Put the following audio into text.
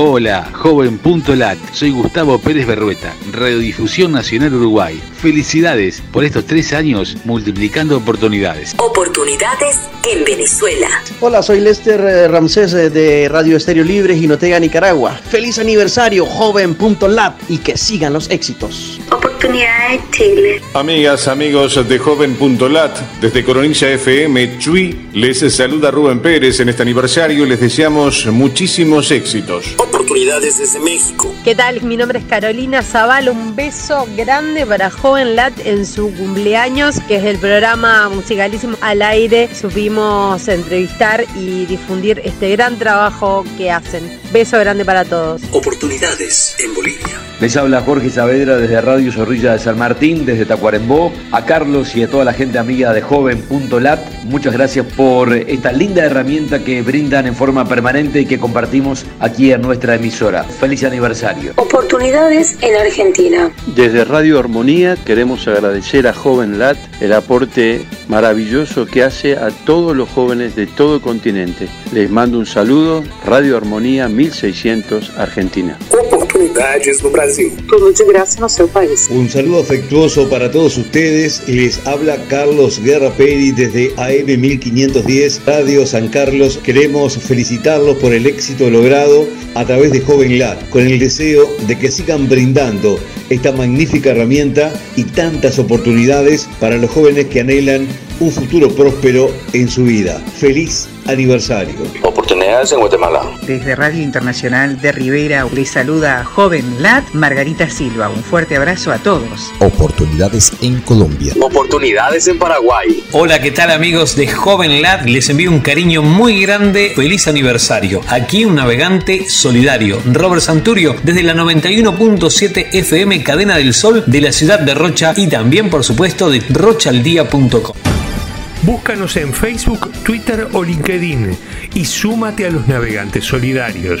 Hola, joven.lat. Soy Gustavo Pérez Berrueta, Radiodifusión Nacional Uruguay. Felicidades por estos tres años multiplicando oportunidades. Oportunidades en Venezuela. Hola, soy Lester eh, Ramsés eh, de Radio Estéreo Libre, Jinotega, Nicaragua. Feliz aniversario, joven.lat y que sigan los éxitos. Oportunidades Chile. Amigas, amigos de joven.lat, desde Coronilla FM, Chui, les saluda Rubén Pérez en este aniversario y les deseamos muchísimos éxitos. Oportunidades desde México. ¿Qué tal? Mi nombre es Carolina Zaval. Un beso grande para Joven Lat en su cumpleaños, que es el programa musicalísimo al aire. Supimos entrevistar y difundir este gran trabajo que hacen. Beso grande para todos. Oportunidades en Bolivia. Les habla Jorge Saavedra desde Radio Zorrilla de San Martín, desde Tacuarembó. A Carlos y a toda la gente amiga de Joven.lat, muchas gracias por esta linda herramienta que brindan en forma permanente y que compartimos aquí en nuestra emisora. Feliz aniversario. Oportunidades en Argentina. Desde Radio Armonía queremos agradecer a JovenLat el aporte maravilloso que hace a todos los jóvenes de todo el continente. Les mando un saludo, Radio Armonía 1600 Argentina. Oportunidades no Brasil. Tudo de graça no seu país. Un saludo afectuoso para todos ustedes. Les habla Carlos Guerra Peri desde AM 1510 Radio San Carlos. Queremos felicitarlos por el éxito logrado a través de Joven Lat, con el deseo de que sigan brindando esta magnífica herramienta y tantas oportunidades para los jóvenes que anhelan un futuro próspero en su vida. Feliz aniversario. Oportunidades en Guatemala. Desde Radio Internacional de Rivera les saluda Joven Lat Margarita Silva. Un fuerte abrazo a todos. Oportunidades en Colombia. Oportunidades en Paraguay. Hola, ¿qué tal amigos de Joven Lat? Les envío un cariño muy grande. Feliz aniversario. Aquí un navegante solidario, Robert Santurio, desde la 91.7 FM Cadena del Sol de la ciudad de Rocha y también, por supuesto, de rochaldía.com. Búscanos en Facebook, Twitter o LinkedIn y súmate a los navegantes solidarios.